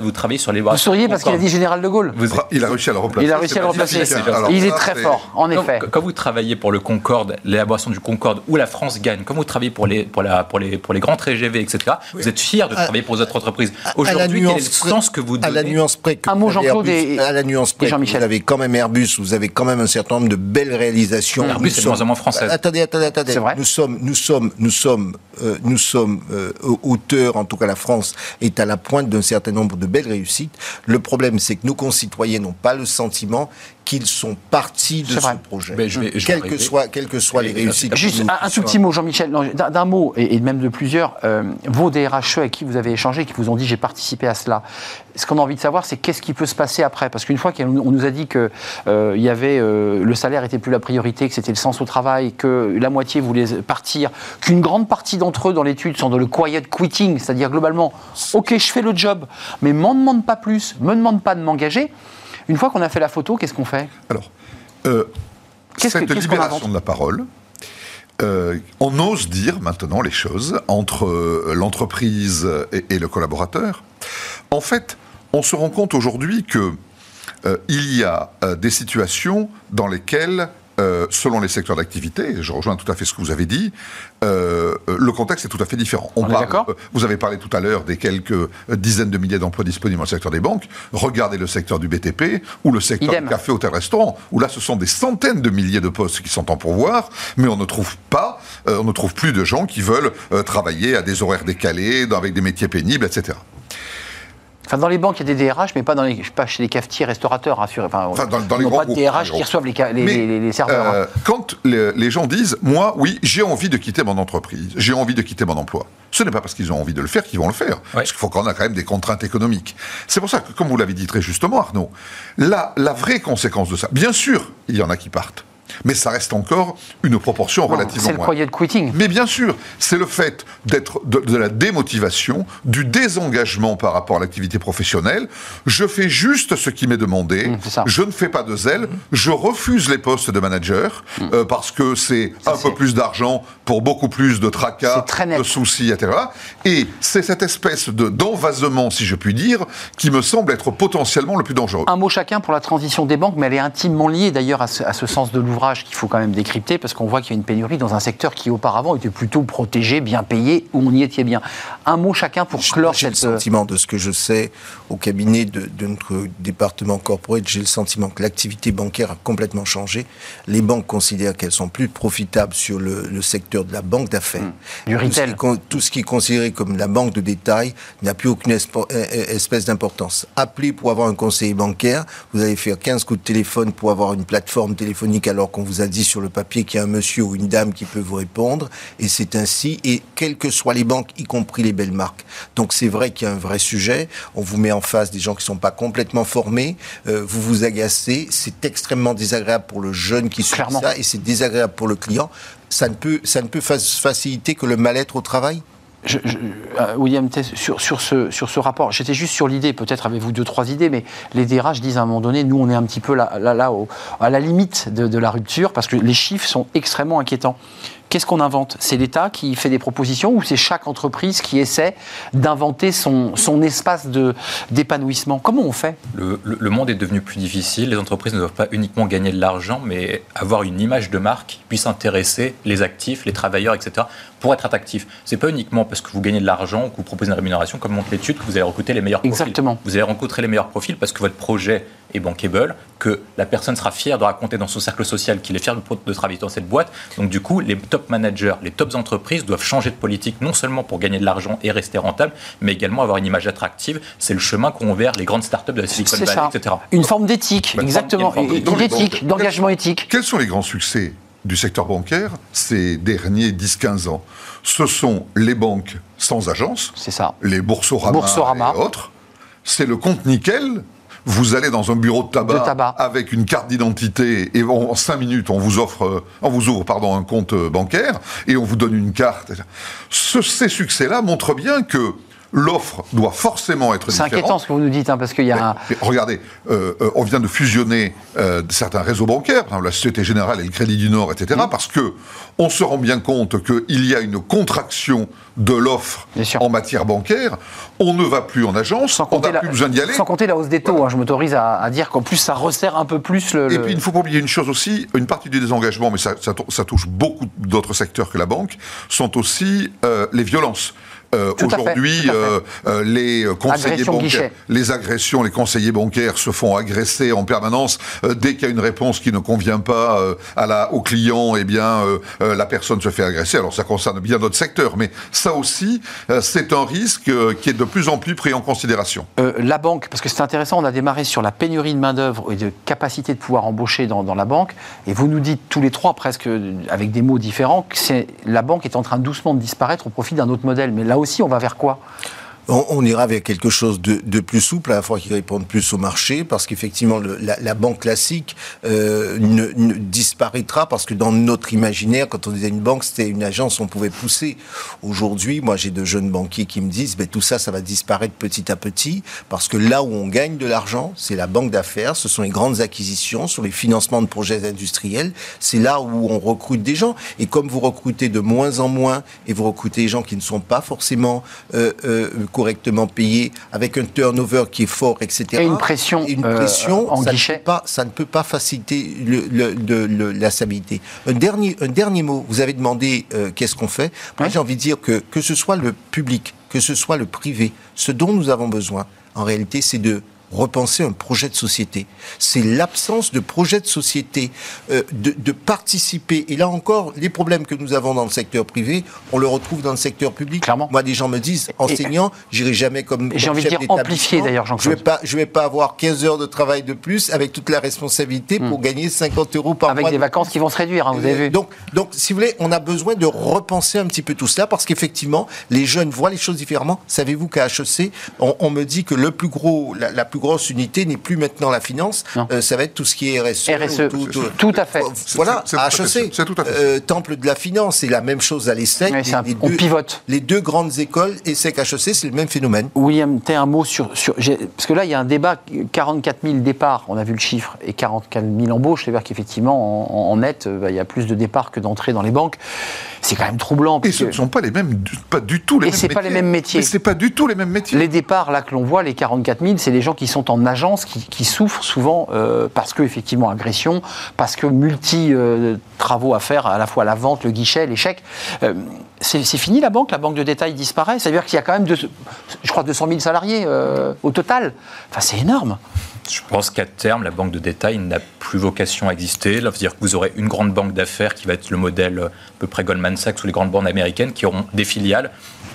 vous travaillez sur les Vous souriez parce qu'il a dit général de Gaulle. Vous- Il a réussi à le remplacer. Il a réussi à le remplacer. Il est très fort, en effet. quand vous travaillez pour le Concorde, l'élaboration du Concorde, où la France gagne, quand vous travaillez pour les, pour la, pour les, pour les grands TGV, etc., vous êtes fier de À- travailler pour les autres entreprises. Aujourd'hui, quel est le sens que vous À la donnez nuance près que Un mot, Jean-Claude Airbus- et- à la nuance près vous avez quand même Airbus, vous avez quand même un certain nombre de belles réalisations. Airbus Nous est de moins en moins française. Attendez, attendez, attendez. C'est vrai. Nous sommes, nous sommes, nous sommes, euh, nous sommes euh, auteurs, en tout cas la France est à la pointe d'un certain nombre de belles réussites. Le problème, c'est que nos concitoyens n'ont pas le sentiment qu'ils sont partis de ce vrai. projet. Mais je vais- je quelles que soient, quelles que soient les réussites. Juste un, un tout petit mot, Jean-Michel, d'un mot, et, et même de plusieurs, euh, vos DRHE avec qui vous avez échangé, qui vous ont dit j'ai participé à cela. Ce qu'on a envie de savoir, c'est qu'est-ce qui peut se passer après? Parce qu'une fois qu'on on nous a dit que euh, il y avait, euh, le salaire était plus la priorité, que c'était le sens au travail, que la moitié voulait partir, qu'une grande partie d'entre eux dans l'étude sont dans le quiet quitting, c'est-à-dire globalement, ok, je fais le job, mais m'en demande pas plus, me demande pas de m'engager. Une fois qu'on a fait la photo, qu'est-ce qu'on fait? Alors, euh, Qu'est-ce que- cette invente libération de la parole, euh, on ose dire maintenant les choses entre euh, l'entreprise et, et le collaborateur. En fait, on se rend compte aujourd'hui que euh, il y a des situations dans lesquelles, euh, selon les secteurs d'activité, je rejoins tout à fait ce que vous avez dit, euh, euh, le contexte est tout à fait différent. On euh, vous avez parlé tout à l'heure des quelques dizaines de milliers d'emplois disponibles dans le secteur des banques. Regardez le secteur du BTP ou le secteur Idem. du café, hôtel, restaurant, où là, ce sont des centaines de milliers de postes qui sont en pourvoir, mais on ne trouve pas, on ne trouve plus de gens qui veulent travailler à des horaires décalés, dans- avec des métiers pénibles, etc. Enfin, dans les banques, il y a des DRH, mais pas, dans les, pas chez les cafetiers, restaurateurs, rassurez. Enfin, Enfin, dans- dans ils les n'ont grands pas de DRH qui reçoivent les, ca- les, Mais, les- les serveurs. hein. euh, quand les, gens disent, moi, oui, j'ai envie de quitter mon entreprise, j'ai envie de quitter mon emploi, ce n'est pas parce qu'ils ont envie de le faire qu'ils vont le faire. Parce qu'il faut qu'on a quand même des contraintes économiques. C'est pour ça que, comme vous l'avez dit très justement, Arnaud, la, la vraie conséquence de ça, bien sûr, il y en a qui partent. Mais ça reste encore une proportion relativement C'est le quiet quitting. Mais bien sûr, c'est le fait d'être de, de la démotivation, du désengagement par rapport à l'activité professionnelle. Je fais juste ce qui m'est demandé. Mmh, je ne fais pas de zèle. Je refuse les postes de manager Mmh. euh, parce que c'est un peu plus d'argent pour beaucoup plus de tracas, de soucis, etc. Et c'est cette espèce de d'envasement, si je puis dire, qui me semble être potentiellement le plus dangereux. Un mot chacun pour la transition des banques, mais elle est intimement liée d'ailleurs à à ce sens de l'ouvrage qu'il faut quand même décrypter, parce qu'on voit qu'il y a une pénurie dans un secteur qui auparavant était plutôt protégé, bien payé, où on y était bien. Un mot chacun pour clore J'ai le cette... euh, sentiment de ce que je sais au cabinet de, de notre département corporate, j'ai le sentiment que l'activité bancaire a complètement changé. Les banques considèrent qu'elles sont plus profitables sur le, le secteur de la banque d'affaires. Hmm. Du Tout ce, retail. qui, tout ce qui est considéré comme la banque de détail n'a plus aucune euh, euh, espèce d'importance. Appelez pour avoir un conseiller bancaire, vous allez faire 15 coups de téléphone pour avoir une plateforme téléphonique alors qu'on vous a dit sur le papier qu'il y a un monsieur ou une dame qui peut vous répondre. Et c'est ainsi, et quelles que soient les banques, y compris les belles marques. Donc c'est vrai qu'il y a un vrai sujet. On vous met en face des gens qui ne sont pas complètement formés. Euh, vous vous agacez. C'est extrêmement désagréable pour le jeune qui suit Clairement. ça et c'est désagréable pour le client. Ça ne peut, ça ne peut fa- faciliter que le mal-être au travail? Euh, William sur, sur, ce, sur ce rapport, j'étais juste sur l'idée, peut-être avez-vous deux, trois idées, mais les DRH disent à un moment donné, nous on est un petit peu là, là, à la limite de la rupture, parce que les chiffres sont extrêmement inquiétants. Qu'est-ce qu'on invente? C'est l'État qui fait des propositions ou c'est chaque entreprise qui essaie d'inventer son, son espace d'épanouissement? Comment on fait? Le, le- le monde est devenu plus difficile. Les entreprises ne doivent pas uniquement gagner de l'argent, mais avoir une image de marque qui puisse intéresser les actifs, les travailleurs, etc. pour être attractif. C'est pas uniquement parce que vous gagnez de l'argent ou que vous proposez une rémunération, comme montre l'étude, que vous allez recruter les meilleurs profils. Exactement. Vous allez rencontrer les meilleurs profils parce que votre projet est bankable, que la personne sera fière de raconter dans son cercle social qu'il est fier de, travailler dans cette boîte. Donc du coup, les top managers, les top entreprises doivent changer de politique, non seulement pour gagner de l'argent et rester rentable, mais également avoir une image attractive. C'est le chemin qu'ont ouvert les grandes startups de la Silicon Valley, ça. etc. Une forme d'éthique, Bah, exactement. Et- et d'éthique, d'engagement éthique. Quels sont les grands succès du secteur bancaire ces derniers 10-15 ans? Ce sont les banques sans agence, C'est ça. les Boursorama, Boursorama. et autres. C'est le compte nickel. Vous allez dans un bureau de tabac, De tabac. avec une carte d'identité et en en cinq minutes on vous offre, euh, on vous ouvre pardon un compte euh, bancaire et on vous donne une carte. Ce- ces succès-là montrent bien que l'offre doit forcément être C'est différente. inquiétant ce que vous nous dites, hein, parce qu'il y a un... Mais regardez, euh, euh, on vient de fusionner euh, certains réseaux bancaires, par exemple la Société Générale et le Crédit du Nord, etc., Mm. parce que on se rend bien compte qu'il y a une contraction de l'offre en matière bancaire. On ne va plus en agence, Sans on n'a plus besoin d'y aller. sans compter la hausse des taux, hein, je m'autorise à, à dire qu'en plus ça resserre un peu plus le. Et le- puis il ne faut pas oublier une chose aussi, une partie du désengagement, mais ça, ça tou- ça touche beaucoup d'autres secteurs que la banque, sont aussi euh, les violences. Euh, Aujourd'hui, euh, euh, les conseillers Agression bancaires, guichet. les agressions, les conseillers bancaires se font agresser en permanence. Dès qu'il y a une réponse qui ne convient pas à la, au client, eh bien, la personne se fait agresser. Alors ça concerne bien notre secteur, mais ça aussi, c'est un risque qui est de plus en plus pris en considération. La banque, parce que c'est intéressant, on a démarré sur la pénurie de main-d'œuvre et de capacité de pouvoir embaucher dans, dans la banque, et vous nous dites tous les trois, presque avec des mots différents, que la banque est en train doucement de disparaître au profit d'un autre modèle. Mais là aussi, on va vers quoi? On, on ira vers quelque chose de, de plus souple, à la fois qui réponde plus au marché, parce qu'effectivement, la, la banque classique euh, ne, ne disparaîtra, parce que dans notre imaginaire, quand on disait une banque, c'était une agence, on pouvait pousser. Aujourd'hui, moi, j'ai de jeunes banquiers qui me disent, ben, tout ça, ça va disparaître petit à petit, parce que là où on gagne de l'argent, c'est la banque d'affaires, ce sont les grandes acquisitions, sur les financements de projets industriels, c'est là où on recrute des gens. Et comme vous recrutez de moins en moins, et vous recrutez des gens qui ne sont pas forcément euh, euh, correctement payés, avec un turnover qui est fort, etc. Et une pression, Et une euh, pression, en ça, guichet. Ne peut pas, ça ne peut pas faciliter le, le- le- le- la stabilité. Un dernier, un dernier mot, vous avez demandé euh, qu'est-ce qu'on fait. Moi, j'ai envie de dire que que ce soit le public, que ce soit le privé, ce dont nous avons besoin, en réalité, c'est de repenser un projet de société. C'est l'absence de projet de société, euh, de, de participer. Et là encore, les problèmes que nous avons dans le secteur privé, on le retrouve dans le secteur public. Clairement. Moi, des gens me disent, enseignant, j'irai jamais comme, j'ai envie de dire amplifié, d'ailleurs, Je Jean-Claude. vais pas, je vais pas avoir 15 heures de travail de plus avec toute la responsabilité pour gagner 50 euros par Hmm. Avec mois. des de vacances qui vont se réduire, hein, vous avez vu. donc, donc, si vous voulez, on a besoin de repenser un petit peu tout cela parce qu'effectivement, les jeunes voient les choses différemment. Savez-vous qu'à HEC, on, on me dit que le plus gros, la, la plus grosse unité n'est plus maintenant la finance, euh, ça va être tout ce qui est RSE. RSE, tout, tout- tout à fait. Voilà, à tout à fait HEC, tout à fait euh, temple de la finance, et la même chose à l'ESSEC. On deux- pivote. Les deux grandes écoles, ESSEC, HEC, c'est le même phénomène. William, t'as un mot sur. sur parce que là, il y a un débat 44 000 départs, on a vu le chiffre, et 44 000 embauches. C'est-à-dire qu'effectivement, en, en net, euh, bah, il y a plus de départs que d'entrées dans les banques. C'est quand même troublant. Et ce que ne sont pas les mêmes, pas du tout les Et mêmes c'est pas les mêmes métiers. C'est pas du tout les mêmes métiers. Les départs là que l'on voit, les 44 000, c'est les gens qui sont en agence, qui, qui souffrent souvent euh, parce que effectivement agression, parce que multi euh, travaux à faire, à la fois la vente, le guichet, l'échec. Euh, c'est fini la banque, la banque de détail disparaît? Ça veut dire qu'il y a quand même, deux- je crois, 200 000 salariés au total. Enfin, c'est énorme. Je pense qu'à terme, la banque de détail n'a plus vocation à exister. C'est-à-dire que vous aurez une grande banque d'affaires qui va être le modèle à peu près Goldman Sachs ou les grandes banques américaines qui auront des filiales,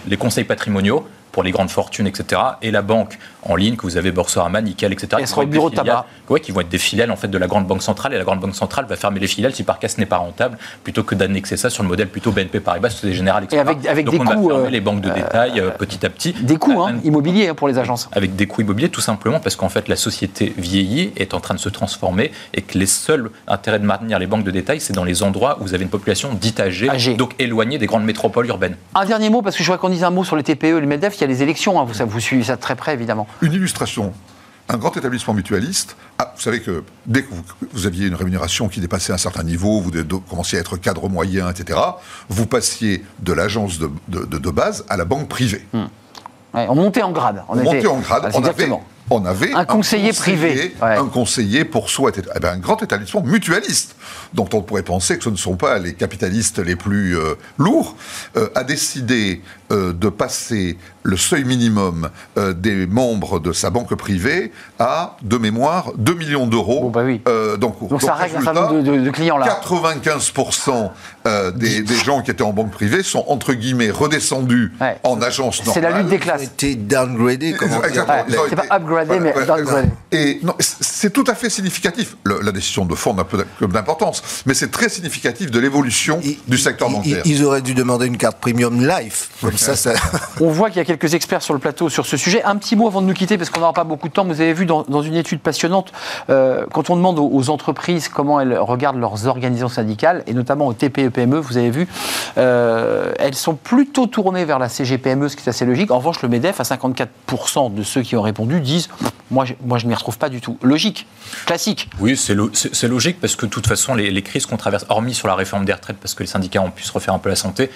les conseils patrimoniaux pour les grandes fortunes, etc. Et la banque en ligne que vous avez Boursorama, Nickel, etc. Elle sera au bureau tabac. Ouais, qui vont être des filiales en fait de la grande banque centrale et la grande banque centrale va fermer les filiales si par cas ce n'est pas rentable plutôt que d'annexer ça sur le modèle plutôt BNP Paribas, Société Générale, etc. avec- avec Donc des on coûts, va fermer euh, les banques de détail euh, petit à petit. Des coûts hein, immobiliers hein, pour les agences. avec des coûts immobiliers, tout simplement parce qu'en fait, la société vieillit, est en train de se transformer, et que les seuls intérêts de maintenir les banques de détail, c'est dans les endroits où vous avez une population dite âgée, donc éloignée des grandes métropoles urbaines. Un dernier mot, parce que je voudrais qu'on dise un mot sur les TPE, les MEDEF. Il y a les élections, hein, vous, ça, vous suivez ça de très près, évidemment. Une illustration. Un grand établissement mutualiste, ah, vous savez que dès que vous, vous aviez une rémunération qui dépassait un certain niveau, vous commenciez à être cadre moyen, etc., vous passiez de l'agence de, de- de- de base à la banque privée. Ouais, on montait en grade. On, était- montait en grade, c'est on avait. On avait Un conseiller privé. Ouais. Un conseiller pour soi. Eh ben, un grand établissement mutualiste, dont on pourrait penser que ce ne sont pas les capitalistes les plus euh, lourds, euh, a décidé euh, de passer le seuil minimum euh, des membres de sa banque privée à, de mémoire, 2 millions d'euros Bon, bah oui. euh, d'encours. Donc ça règle un certain nombre de, de- de clients là. 95% euh, des, des gens qui étaient en banque privée sont entre guillemets redescendus Ouais. en agence normale. C'est la lutte des Ils ont classes. été downgradés, comment dire. Exactement. Ouais, Ils ont c'est été- pas upgradé, mais downgradé. Et non, c'est tout à fait significatif. Le- la décision de fond n'a peu d'im- d'importance, mais c'est très significatif de l'évolution du secteur bancaire. Ils, ils auraient dû demander une carte premium life. Comme ça, ça. On voit qu'il y a quelques experts sur le plateau sur ce sujet. Un petit mot avant de nous quitter, parce qu'on n'aura pas beaucoup de temps. Vous avez vu dans, dans une étude passionnante, euh, quand on demande aux, aux entreprises comment elles regardent leurs organisations syndicales, et notamment aux TPE-PME, vous avez vu, euh, elles sont plutôt tournées vers la CGPME, ce qui est assez logique. En revanche, le MEDEF, à 54% de ceux qui ont répondu, disent moi, je, moi, ne m'y retrouve pas du tout. Logique, classique. Oui, c'est logique parce que de toute façon, les, les crises qu'on traverse, hormis sur la réforme des retraites, parce que les syndicats ont pu se refaire un peu la santé,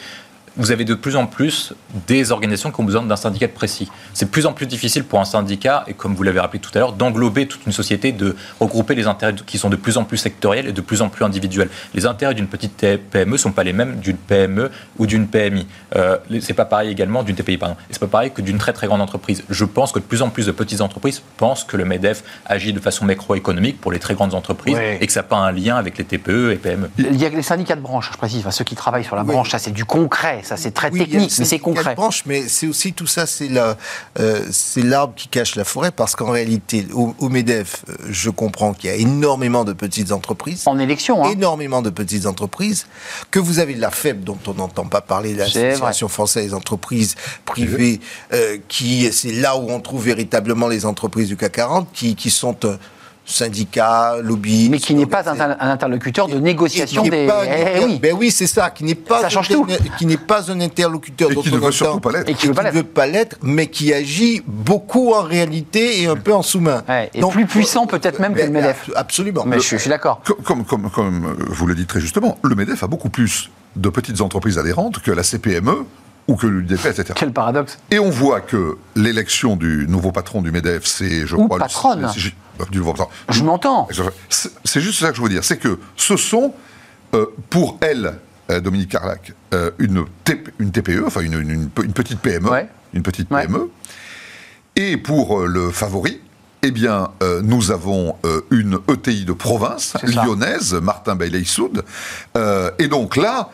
vous avez de plus en plus des organisations qui ont besoin d'un syndicat précis. C'est de plus en plus difficile pour un syndicat, et comme vous l'avez rappelé tout à l'heure, d'englober toute une société, de regrouper les intérêts qui sont de plus en plus sectoriels et de plus en plus individuels. Les intérêts d'une petite PME ne sont pas les mêmes d'une PME ou d'une PMI. Euh, c'est pas pareil également d'une TPI, pardon. Et c'est pas pareil que d'une très très grande entreprise. Je pense que de plus en plus de petites entreprises pensent que le MEDEF agit de façon macroéconomique pour les très grandes entreprises et que ça n'a pas un lien avec les TPE et PME. Il y a les syndicats de branche, je précise, enfin, ceux qui travaillent sur la branche, ça c'est du concret, ça c'est très Oui, technique, mais c'est de concret. branche, mais c'est aussi tout ça, c'est la, euh, l'arbre qui cache la forêt, parce qu'en réalité, au, au Medef, euh, je comprends qu'il y a énormément de petites entreprises. En élection, hein. énormément de petites entreprises, que vous avez la FEB dont on n'entend pas parler, l'Association française des entreprises privées, euh, qui c'est là où on trouve véritablement les entreprises du CAC 40, qui, qui sont euh, syndicats, lobbies. mais qui n'est pas un, un interlocuteur de négociation Et qui n'est des. pas un Eh inter- oui. Ben oui, c'est ça, qui n'est pas Ça change un- tout. qui n'est pas un interlocuteur Et dont qui ne veut surtout pas l'être. Et qui ne veut pas l'être, mais qui agit beaucoup en réalité et un peu en sous-main. Ouais, et plus puissant peut-être même que le ben, MEDEF. ab- Absolument. Mais je, je suis d'accord. Co- Comme, comme, comme euh, vous le dites très justement, le MEDEF a beaucoup plus de petites entreprises adhérentes que la CPME ou que l'UDP, etc. Quel paradoxe. Et on voit que l'élection du nouveau patron du MEDEF, c'est, je Ou crois... le- patronne. c'est- du patron. Je m'entends. C'est juste ça que je veux dire. C'est que ce sont, euh, pour elle, euh, Dominique Carlac, euh, une, TP une TPE, enfin une, une- une pe- une petite PME, Ouais. une petite Ouais. PME. Et pour le favori, eh bien, euh, nous avons euh, une ETI de province, lyonnaise, Martin Bailey-Soud. Et donc là,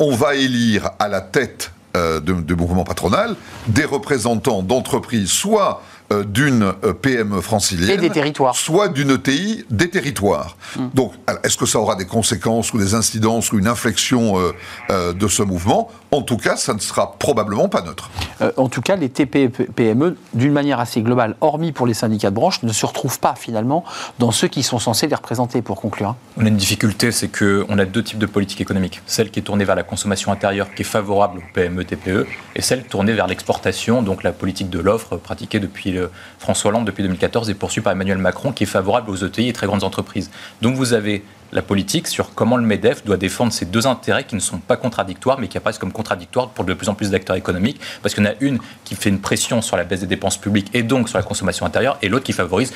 on va élire à la tête de mouvement patronal des représentants d'entreprises, soit euh, d'une euh, PME francilienne. Et des territoires. Soit d'une ETI des territoires. Donc, alors, est-ce que ça aura des conséquences ou des incidences ou une inflexion euh, euh, de ce mouvement? En tout cas, ça ne sera probablement pas neutre. Euh, en tout cas, les TPE-PME, d'une manière assez globale, hormis pour les syndicats de branche, ne se retrouvent pas finalement dans ceux qui sont censés les représenter, pour conclure. On a une difficulté, c'est qu'on a deux types de politique économique. Celle qui est tournée vers la consommation intérieure, qui est favorable aux PME, TPE, et celle tournée vers l'exportation, donc la politique de l'offre pratiquée depuis le François Hollande depuis 2014 et poursuivie par Emmanuel Macron, qui est favorable aux ETI et très grandes entreprises. Donc vous avez la politique sur comment le MEDEF doit défendre ces deux intérêts qui ne sont pas contradictoires, mais qui apparaissent comme contradictoires pour de plus en plus d'acteurs économiques, parce qu'il y en a une qui fait une pression sur la baisse des dépenses publiques et donc sur la consommation intérieure, et l'autre qui favorise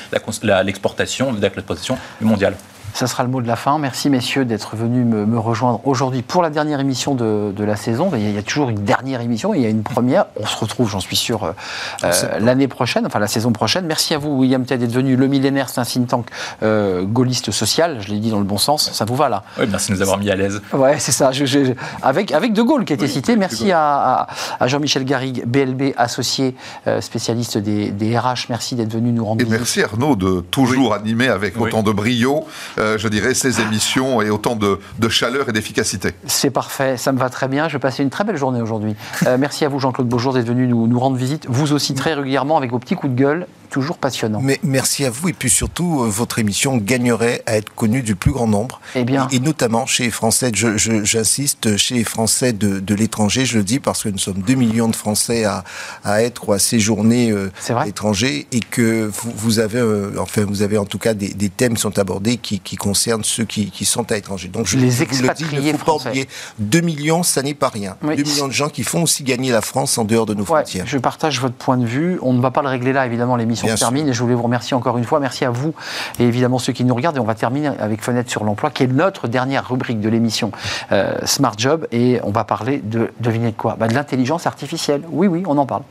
l'exportation, l'exportation mondiale. Ça sera le mot de la fin. Merci messieurs d'être venus me, me rejoindre aujourd'hui pour la dernière émission de, de la saison. Il y, a, il y a toujours une dernière émission, il y a une première. On se retrouve, j'en suis sûr, euh, euh, l'année prochaine, enfin la saison prochaine. Merci à vous, William Ted, d'être venu. Le millénaire, c'est un think tank euh, gaulliste social, je l'ai dit dans le bon sens. Ça vous va là? Oui, merci de nous avoir mis à l'aise. Ouais, c'est ça. Je- je- avec, avec De Gaulle qui a été cité. Merci à, à- à Jean-Michel Garrigue, BLB associé, euh, spécialiste des, des RH. Merci d'être venu nous rendre Et visite. merci Arnaud de toujours animer avec Oui. autant de brio, euh, je dirais, ces émissions et autant de, chaleur et d'efficacité. C'est parfait, ça me va très bien. Je passer une très belle journée aujourd'hui. Euh, merci à vous, Jean-Claude Beaujour, d'être venu nous, nous rendre visite. Vous aussi, très régulièrement, avec vos petits coups de gueule, toujours passionnants. Mais merci à vous et puis surtout euh, votre émission gagnerait à être connue du plus grand nombre. Eh bien. Et, et notamment chez les Français, j'insiste, chez les Français de, de l'étranger, je le dis parce que nous sommes 2 millions de Français à, à être ou à séjourner euh, à l'étranger et que vous, vous avez, euh, enfin vous avez en tout cas des, des thèmes qui sont abordés qui, qui concernent ceux qui, qui sont à l'étranger. Donc je, Les je vous le dis, il expatriés ne faut français. pas oublier, 2 millions, ça n'est pas rien. Oui. 2 millions de gens qui font aussi gagner la France en dehors de nos Ouais, frontières. je partage votre point de vue. On ne va pas le régler là, évidemment, l'émission Bien se termine. Et je voulais vous remercier encore une fois. Merci à vous et évidemment ceux qui nous regardent. Et on va terminer avec Fenêtre sur l'emploi, qui est notre dernière rubrique de l'émission euh, Smart Job. Et on va parler de, devinez de quoi? Bah, De l'intelligence artificielle. Oui, oui, on en parle.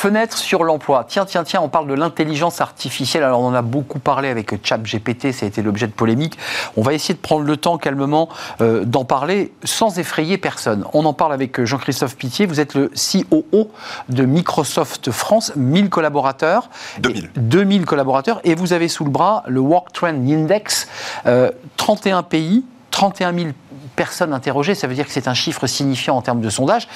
Fenêtre sur l'emploi. Tiens, tiens, tiens, on parle de l'intelligence artificielle. Alors, on en a beaucoup parlé avec ChatGPT, ça a été l'objet de polémiques. On va essayer de prendre le temps calmement euh, d'en parler sans effrayer personne. On en parle avec euh, Jean-Christophe Pitié. Vous êtes le COO de Microsoft France, 1000 collaborateurs. 2000. Et 2000 collaborateurs. Et vous avez sous le bras le Work Trend Index, euh, 31 pays, 31 000 personnes interrogées. Ça veut dire que c'est un chiffre signifiant en termes de sondage.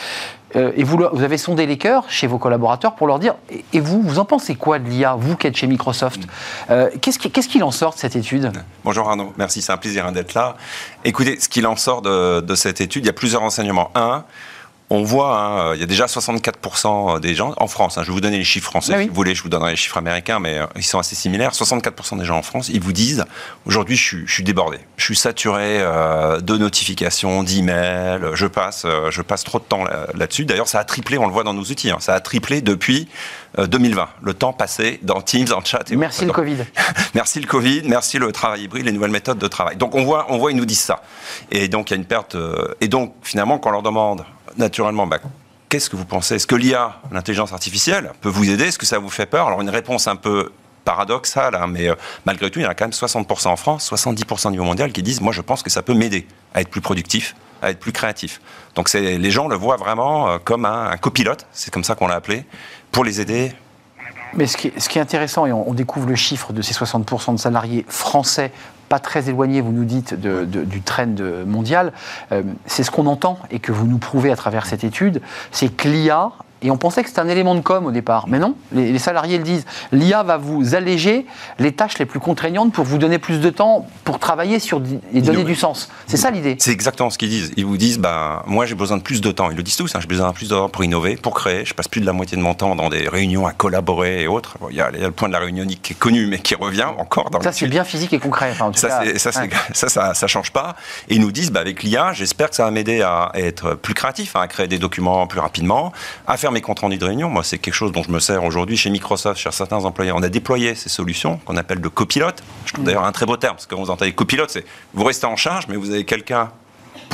Euh, et vous, vous avez sondé les cœurs chez vos collaborateurs pour leur dire, et, et vous, vous en pensez quoi de l'IA, vous qui êtes chez Microsoft Euh, Qu'est-ce qui- qu'est-ce qu'il en sort de cette étude? Bonjour Arnaud, merci, c'est un plaisir hein, d'être là. Écoutez, ce qu'il en sort de, de cette étude, il y a plusieurs renseignements. Un, on voit, hein, il y a déjà 64% des gens en France. hein, je vais vous donner les chiffres français. Ah oui. Si vous voulez, je vous donnerai les chiffres américains, mais euh, ils sont assez similaires. 64% des gens en France, ils vous disent aujourd'hui, je suis, je suis débordé, je suis saturé euh, de notifications, d'emails. Je passe, euh, je passe trop de temps là- là-dessus. D'ailleurs, ça a triplé. On le voit dans nos outils. hein, ça a triplé depuis euh, 2020. Le temps passé dans Teams, en chat. Et Merci le Covid. Merci le Covid, merci le travail hybride, les nouvelles méthodes de travail. Donc on voit, on voit, ils nous disent ça. Et donc il y a une perte. et donc finalement, quand on leur demande naturellement, bah, qu'est-ce que vous pensez? Est-ce que l'IA, l'intelligence artificielle, peut vous aider? Est-ce que ça vous fait peur? Alors une réponse un peu paradoxale, hein, mais euh, malgré tout, il y en a quand même 60% en France, 70% au niveau mondial qui disent, moi je pense que ça peut m'aider à être plus productif, à être plus créatif. Donc les gens le voient vraiment euh, comme un, copilote, c'est comme ça qu'on l'a appelé, pour les aider. Mais ce qui, est, intéressant, et on découvre le chiffre de ces 60% de salariés français, très éloignés, vous nous dites, de- de- du trend mondial, euh, c'est ce qu'on entend et que vous nous prouvez à travers cette étude, c'est que l'IA, et on pensait que c'était un élément de com au départ, mais non, les, les salariés le disent, l'IA va vous alléger les tâches les plus contraignantes pour vous donner plus de temps pour travailler sur et donner du sens. C'est ça l'idée. C'est exactement ce qu'ils disent. Ils vous disent, bah, moi j'ai besoin de plus de temps. Ils le disent tous, hein, j'ai besoin de plus de temps pour innover, pour créer. Je passe plus de la moitié de mon temps dans des réunions à collaborer et autres. Il y, a il y a le point de la réunionique qui est connu, mais qui revient encore dans Ça, c'est bien physique et concret. Enfin, en tout Ça, cas, ça, ouais. ça, ça, ça change pas. Et ils nous disent, bah, avec l'IA, j'espère que ça va m'aider à être plus créatif, hein, à créer des documents plus rapidement, à faire mes comptes rendus de réunion. Moi, c'est quelque chose dont je me sers aujourd'hui chez Microsoft, chez certains employés. On a déployé ces solutions qu'on appelle de copilote. Je trouve d'ailleurs un très beau terme, parce que quand vous entendez copilote, c'est vous restez en charge, mais vous avez quelqu'un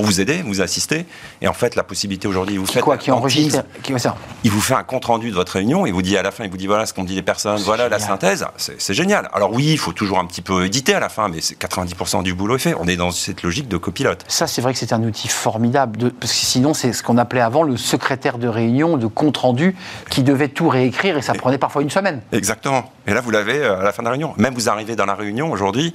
pour vous aider, vous assister. Et en fait, la possibilité aujourd'hui, vous faites Quoi Qui en enregistre qui, ça. il vous fait un compte rendu de votre réunion, il vous dit à la fin, il vous dit voilà ce qu'ont dit les personnes, voilà la synthèse, c'est génial. Alors oui, il faut toujours un petit peu éditer à la fin, mais c'est 90% du boulot est fait. On est dans cette logique de copilote. Ça, c'est vrai que c'est un outil formidable, de- parce que sinon, c'est ce qu'on appelait avant le secrétaire de réunion, de compte rendu, qui devait tout réécrire et ça prenait parfois une semaine. Exactement. Et là, vous l'avez euh, à la fin de la réunion. Même vous arrivez dans la réunion aujourd'hui,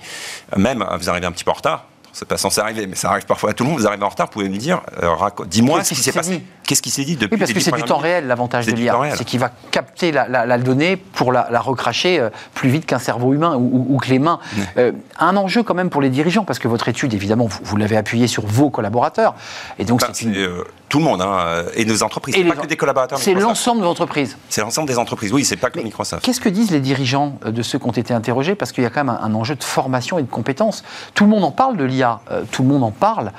euh, même euh, vous arrivez un petit peu en retard. C'est pas censé arriver, mais ça arrive parfois à tout le monde. Vous arrivez en retard, vous pouvez me dire, euh, dis-moi ce qui s'est passé. Qu'est-ce qui s'est dit depuis Oui, parce que c'est du temps réel, l'avantage de l'IA. C'est qu'il va capter la, la- la donnée pour la, la recracher euh, plus vite qu'un cerveau humain ou, ou- ou que les mains. Euh, un enjeu quand même pour les dirigeants, parce que votre étude, évidemment, vous, vous l'avez appuyée sur vos collaborateurs. Et donc, Enfin, c'est une- euh, tout le monde, hein, et nos entreprises. et pas que des collaborateurs. C'est l'ensemble de l'entreprise. C'est l'ensemble des entreprises. Oui, c'est pas que Mais Microsoft. Qu'est-ce que disent les dirigeants de ceux qui ont été interrogés? Parce qu'il y a quand même un, un enjeu de formation et de compétences. Tout le monde en parle de l'IA, euh, tout le monde en parle,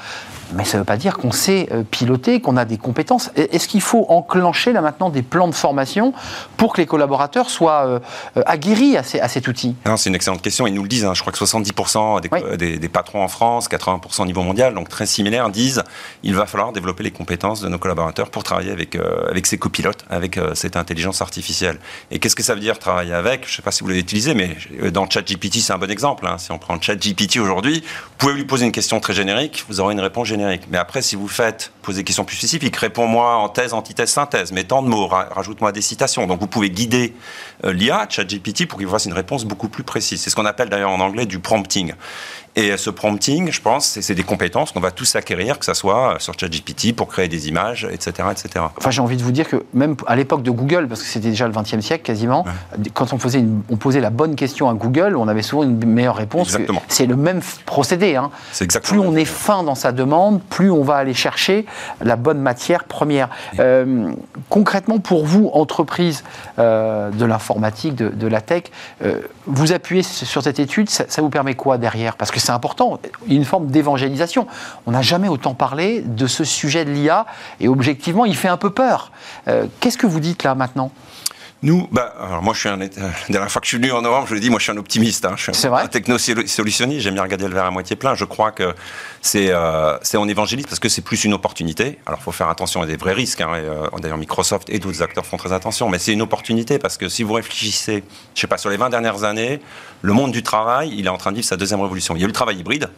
mais ça ne veut pas dire qu'on sait euh, piloter, qu'on a des compétences. Est-ce qu'il faut enclencher là maintenant des plans de formation pour que les collaborateurs soient euh, aguerris à, ces- à cet outil? Non, c'est une excellente question. Ils nous le disent. hein. Je crois que 70% des, Oui. des- des patrons en France, 80% au niveau mondial, donc très similaires, disent il va falloir développer les compétences de nos collaborateurs pour travailler avec, euh, avec ces copilotes, avec euh, cette intelligence artificielle. Et qu'est-ce que ça veut dire travailler avec? Je ne sais pas si vous l'avez utilisé, mais dans ChatGPT, c'est un bon exemple. hein. Si on prend ChatGPT aujourd'hui, vous pouvez lui poser une question très générique, vous aurez une réponse générique. Mais après, si vous faites poser des questions plus spécifiques, réponds-moi en thèse, antithèse, synthèse, mais tant de mots, ra- rajoute-moi des citations. Donc vous pouvez guider euh, l'IA, ChatGPT, pour qu'il vous fasse une réponse beaucoup plus précise. C'est ce qu'on appelle d'ailleurs en anglais du prompting. Et euh, ce prompting, je pense, c'est des compétences qu'on va tous acquérir, que ce soit euh, sur ChatGPT pour créer des images, etc. etc. Enfin, j'ai envie de vous dire que même à l'époque de Google, parce que c'était déjà le XXe siècle quasiment, quand on, faisait une- on posait la bonne question à Google, on avait souvent une meilleure réponse. C'est le même procédé. hein. Plus on est fin dans sa demande, plus on va aller chercher la bonne matière première. Euh, concrètement, pour vous, entreprise euh, de l'informatique, de, de la tech, euh, vous appuyez sur cette étude, ça, ça vous permet quoi derrière? Parce que c'est important, une forme d'évangélisation. On n'a jamais autant parlé de ce sujet de l'IA, et objectivement, il fait un peu peur. Qu'est-ce que vous dites là maintenant? Nous, bah, alors moi je suis un, la dernière fois que je suis venu en novembre, je le dis, moi je suis un optimiste. hein. je suis un, techno-solutionniste, j'aime bien regarder le verre à moitié plein. Je crois que c'est euh, c'est en évangéliste parce que c'est plus une opportunité. Alors il faut faire attention à des vrais risques. hein, euh, D'ailleurs Microsoft et d'autres acteurs font très attention. Mais c'est une opportunité parce que si vous réfléchissez, je sais pas, sur les 20 dernières années, le monde du travail, il est en train de vivre sa deuxième révolution. Il y a eu le travail hybride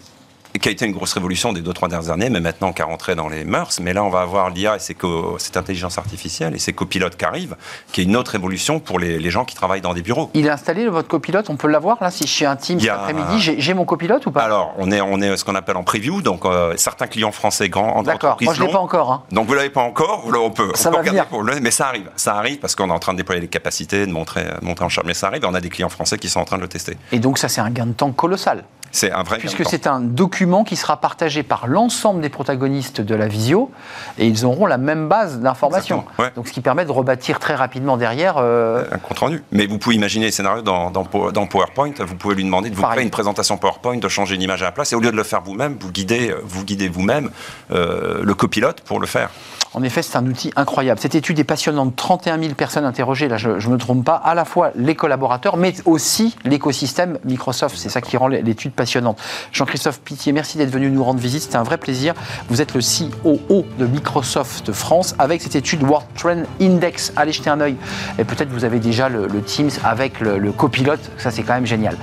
qui a été une grosse révolution des deux, trois dernières années, mais maintenant qui a rentré dans les mœurs. Mais là, on va avoir l'IA et ses co- cette intelligence artificielle et ces copilotes qui arrivent, qui est une autre évolution pour les, les gens qui travaillent dans des bureaux. Il est installé, votre copilote On peut l'avoir là Si je suis un team cet après-midi, j'ai- mon copilote ou pas? Alors, on est, on est ce qu'on appelle en preview, donc euh, certains clients français grands D'accord, moi je ne l'ai pas encore. hein. Donc vous l'avez pas encore, on peut, Ça on peut va regarder venir. pour le, mais ça arrive, ça arrive parce qu'on est en train de déployer les capacités, de montrer, de montrer en charge, mais ça arrive. Et on a des clients français qui sont en train de le tester. Et donc ça, c'est un gain de temps colossal. C'est un vrai. Puisque c'est un document qui sera partagé par l'ensemble des protagonistes de la visio et ils auront la même base d'informations. Ouais. Donc ce qui permet de rebâtir très rapidement derrière. euh, un compte rendu. Mais vous pouvez imaginer les scénarios dans, dans, Po- dans PowerPoint. Vous pouvez lui demander de vous Pareil. créer une présentation PowerPoint, de changer une image à la place. Et au lieu de le faire vous-même, vous guidez, vous guidez vous-même euh, le copilote pour le faire. En effet, c'est un outil incroyable. Cette étude est passionnante. 31 000 personnes interrogées, là, je ne me trompe pas, à la fois les collaborateurs, mais aussi l'écosystème Microsoft. C'est ça qui rend l'étude passionnante. Jean-Christophe Pitié, merci d'être venu nous rendre visite. C'était un vrai plaisir. Vous êtes le COO de Microsoft France avec cette étude World Trend Index. Allez jeter un œil. Et peut-être vous avez déjà le, le Teams avec le, le copilote. Ça, c'est quand même génial.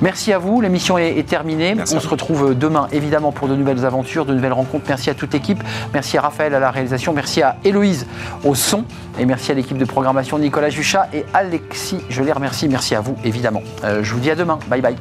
Merci à vous. L'émission est, est terminée. Merci On se retrouve demain, évidemment, pour de nouvelles aventures, de nouvelles rencontres. Merci à toute l'équipe. Merci à Raphaël à la réalisation. Merci à Héloïse au son. Et merci à l'équipe de programmation Nicolas Juchat et Alexis. Je les remercie. Merci à vous, évidemment. Euh, je vous dis à demain. Bye bye.